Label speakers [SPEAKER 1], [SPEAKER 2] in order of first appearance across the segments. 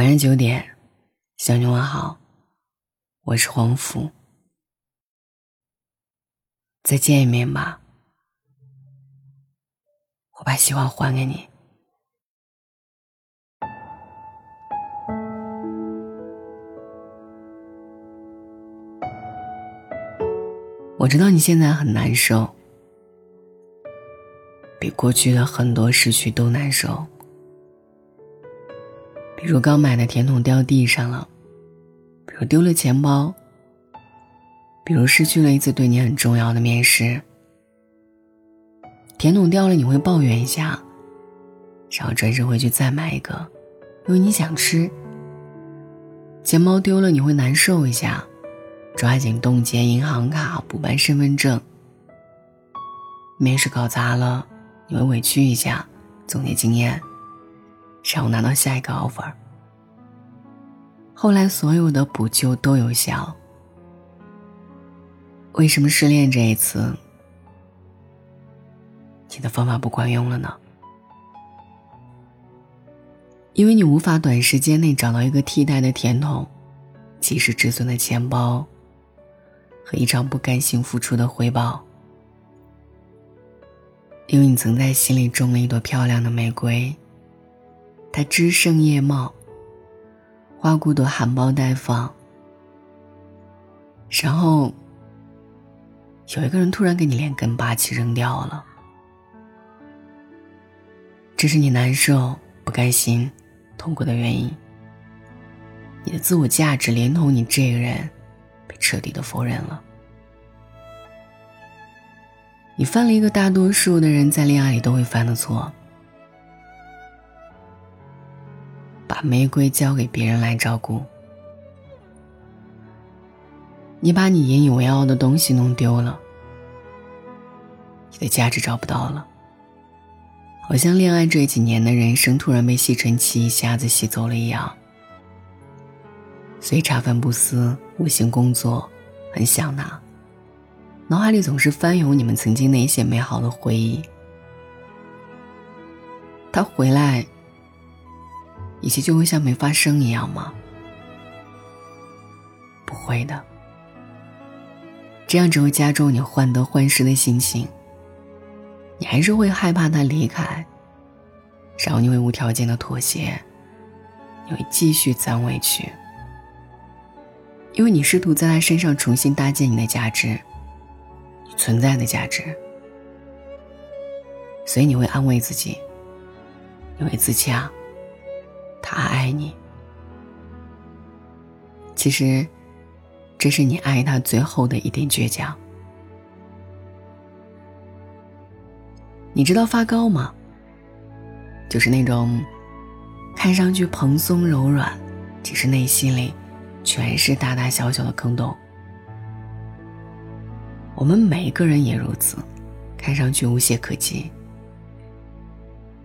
[SPEAKER 1] 晚上九点，小妞晚好，我是黄福。再见一面吧，我把希望还给你。我知道你现在很难受，比过去的很多失去都难受。比如刚买的甜筒掉地上了，比如丢了钱包，比如失去了一次对你很重要的面试。甜筒掉了你会抱怨一下，然后转身回去再买一个，因为你想吃。钱包丢了你会难受一下，抓紧冻结银行卡补办身份证。面试搞砸了你会委屈一下，总结经验。让我拿到下一个 offer。后来所有的补救都有效。为什么失恋这一次，你的方法不管用了呢？因为你无法短时间内找到一个替代的甜筒，及时止损的钱包，和一场不甘心付出的回报。因为你曾在心里种了一朵漂亮的玫瑰。它枝盛叶茂，花骨朵含苞待放。然后，有一个人突然给你连根拔起扔掉了，这是你难受、不甘心、痛苦的原因。你的自我价值连同你这个人，被彻底的否认了。你犯了一个大多数的人在恋爱里都会犯的错。把玫瑰交给别人来照顾，你把你引以为傲的东西弄丢了，你的价值找不到了，好像恋爱这几年的人生突然被吸尘器一下子吸走了一样。所以茶饭不思，无心工作，很想他，脑海里总是翻涌你们曾经那些美好的回忆。他回来。一切就会像没发生一样吗？不会的，这样只会加重你患得患失的心情。你还是会害怕他离开，然后你会无条件的妥协，你会继续攒委屈，因为你试图在他身上重新搭建你的价值，你存在的价值，所以你会安慰自己，你会自洽。他爱你，其实，这是你爱他最后的一点倔强。你知道发糕吗？就是那种看上去蓬松柔软，其实内心里全是大大小小的坑洞。我们每个人也如此，看上去无懈可击，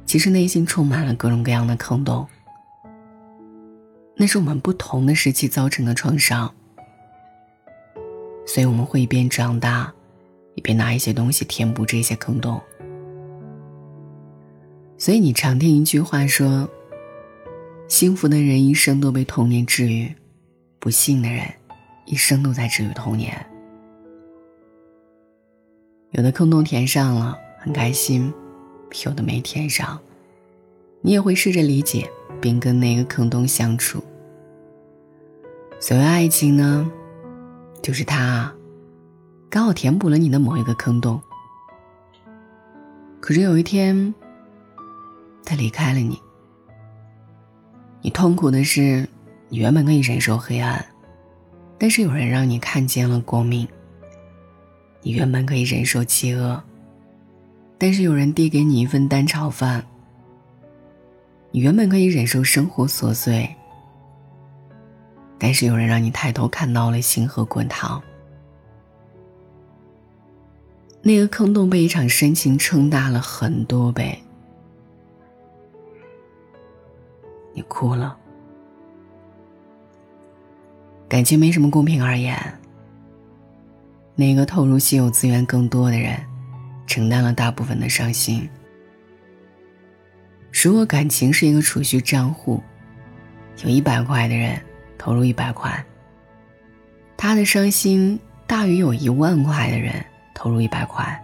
[SPEAKER 1] 其实内心充满了各种各样的坑洞。那是我们不同的时期造成的创伤，所以我们会一边长大，一边拿一些东西填补这些坑洞。所以你常听一句话说：“幸福的人一生都被童年治愈，不幸的人一生都在治愈童年。”有的坑洞填上了，很开心；有的没填上，你也会试着理解。并跟那个坑洞相处。所谓爱情呢，就是他刚好填补了你的某一个坑洞。可是有一天，他离开了你，你痛苦的是，你原本可以忍受黑暗，但是有人让你看见了光明；你原本可以忍受饥饿，但是有人递给你一份蛋炒饭。你原本可以忍受生活琐碎，但是有人让你抬头看到了星河滚烫。那个坑洞被一场深情撑大了很多倍，你哭了。感情没什么公平而言，那个投入稀有资源更多的人，承担了大部分的伤心。如果感情是一个储蓄账户，有一百块的人投入一百块，他的伤心大于有一万块的人投入一百块。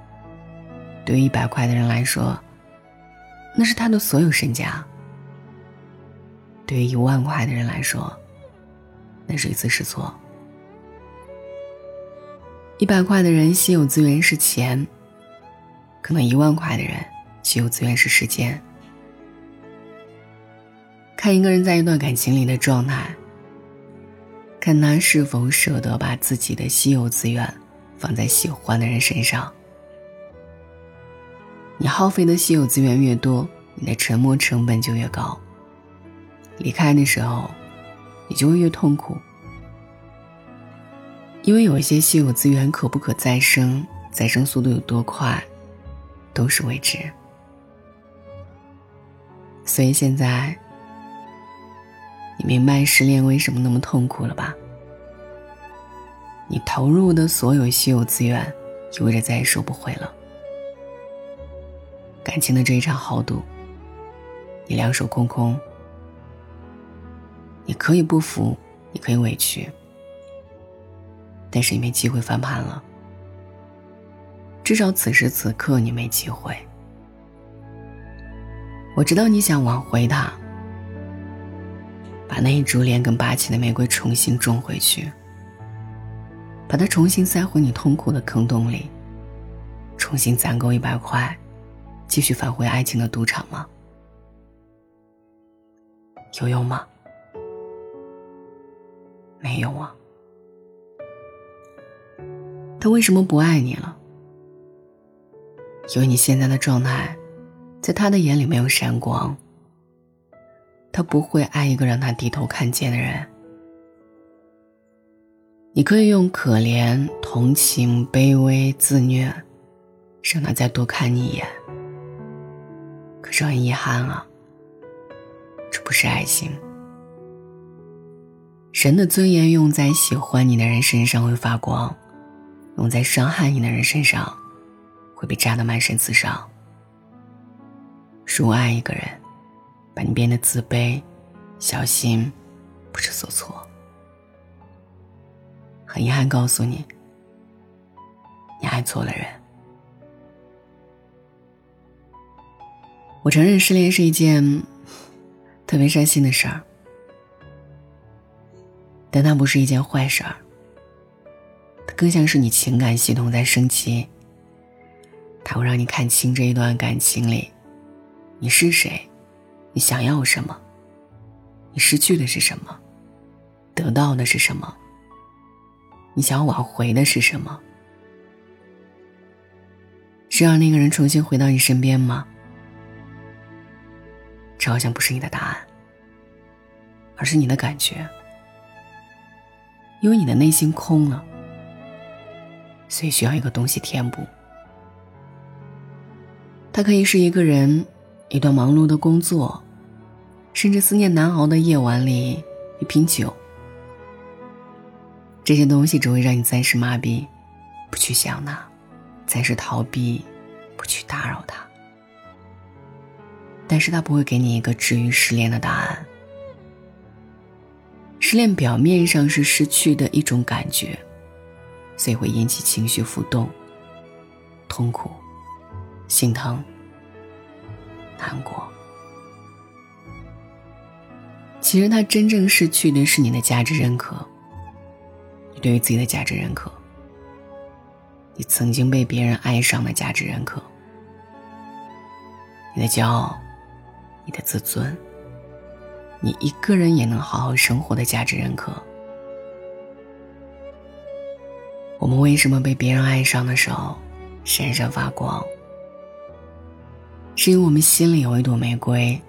[SPEAKER 1] 对于一百块的人来说，那是他的所有身家；对于一万块的人来说，那是一次试错。一百块的人稀有资源是钱，可能一万块的人稀有资源是时间。看一个人在一段感情里的状态，看他是否舍得把自己的稀有资源放在喜欢的人身上。你耗费的稀有资源越多，你的沉默成本就越高。离开的时候，你就会越痛苦，因为有一些稀有资源可不可再生，再生速度有多快，都是未知。所以现在，你明白失恋为什么那么痛苦了吧？你投入的所有稀有资源，意味着再也收不回了。感情的这一场豪赌，你两手空空。你可以不服，你可以委屈，但是你没机会翻盘了。至少此时此刻你没机会。我知道你想挽回他，把那一株连根拔起的玫瑰重新种回去，把它重新塞回你痛苦的坑洞里，重新攒够一百块。继续返回爱情的赌场吗？有用吗？没有啊。他为什么不爱你了？因为你现在的状态，在他的眼里没有闪光。他不会爱一个让他低头看见的人。你可以用可怜、同情、卑微、自虐，让他再多看你一眼。可是很遗憾啊，这不是爱情。神的尊严用在喜欢你的人身上会发光，用在伤害你的人身上，会被扎得满身刺伤。如爱一个人，把你变得自卑、小心、不知所措。很遗憾告诉你，你爱错了人。我承认失恋是一件特别伤心的事儿，但它不是一件坏事儿。它更像是你情感系统在升级，它会让你看清这一段感情里，你是谁，你想要什么，你失去的是什么，得到的是什么，你想要挽回的是什么？是让那个人重新回到你身边吗？这好像不是你的答案，而是你的感觉，因为你的内心空了，所以需要一个东西填补。它可以是一个人，一段忙碌的工作，甚至思念难熬的夜晚里一瓶酒。这些东西只会让你暂时麻痹，不去想他，暂时逃避，不去打扰他。但是他不会给你一个治愈失恋的答案。失恋表面上是失去的一种感觉，所以会引起情绪浮动、痛苦、心疼、难过。其实他真正失去的是你的价值认可，你对于自己的价值认可，你曾经被别人爱上的价值认可，你的骄傲。你的自尊，你一个人也能好好生活的价值认可。我们为什么被别人爱上的时候闪闪发光？是因为我们心里有一朵玫瑰，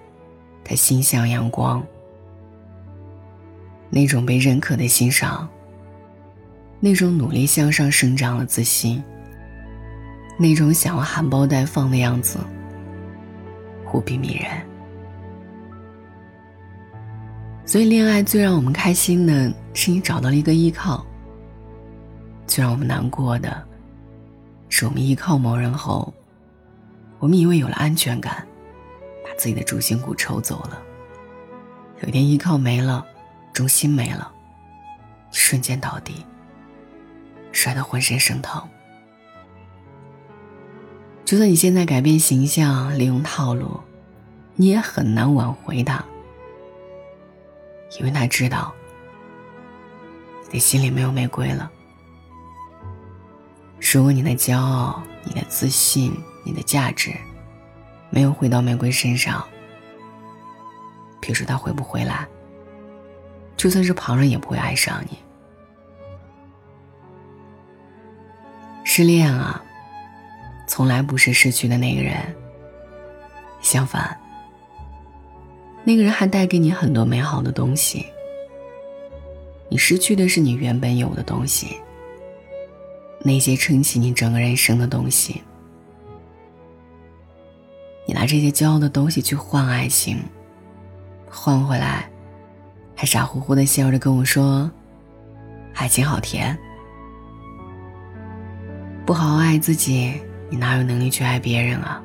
[SPEAKER 1] 它心向阳光。那种被认可的欣赏，那种努力向上生长的自信，那种想要含苞待放的样子，无比迷人。所以，恋爱最让我们开心的是你找到了一个依靠；最让我们难过的是我们依靠某人后，我们以为有了安全感，把自己的主心骨抽走了，有一天依靠没了，重心没了，瞬间倒地，摔得浑身生疼。就算你现在改变形象，利用套路，你也很难挽回他，因为他知道你的心里没有玫瑰了。如果你的骄傲、你的自信、你的价值没有回到玫瑰身上，别说他回不回来，就算是旁人也不会爱上你。失恋啊，从来不是失去的那个人。相反，那个人还带给你很多美好的东西。你失去的是你原本有的东西，那些撑起你整个人生的东西。你拿这些骄傲的东西去换爱情。换回来，还傻乎乎的笑着跟我说：“爱情好甜。”不好好爱自己，你哪有能力去爱别人啊？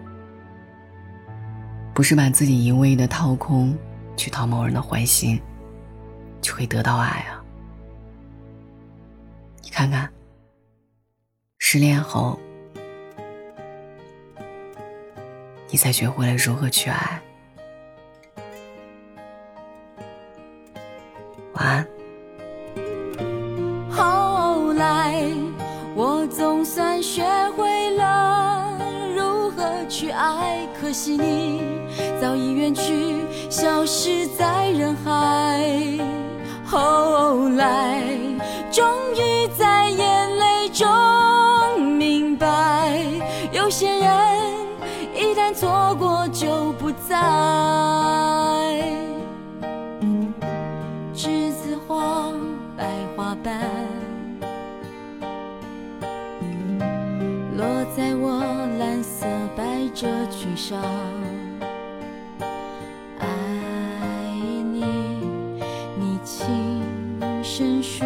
[SPEAKER 1] 不是把自己一味的掏空，去讨某人的欢心，就可以得到爱啊？你看看，失恋后，你才学会了如何去爱。晚安。
[SPEAKER 2] 后来，我总算学会了如何去爱，可惜你早已远去，消失在人海。后来，终于错过就不再栀子花白花瓣落在我蓝色百褶裙上。爱你你轻声说。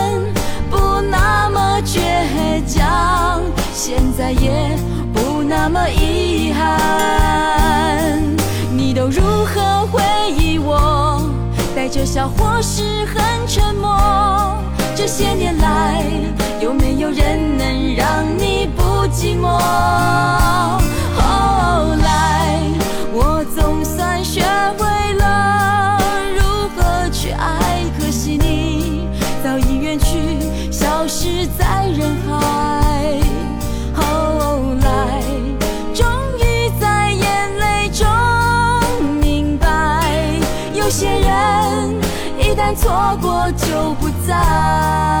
[SPEAKER 2] 现在也不。那么遗憾，你都如何回忆我？带着笑或是很沉默？这些年来，有没有人能让就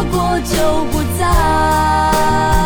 [SPEAKER 2] 错过就不在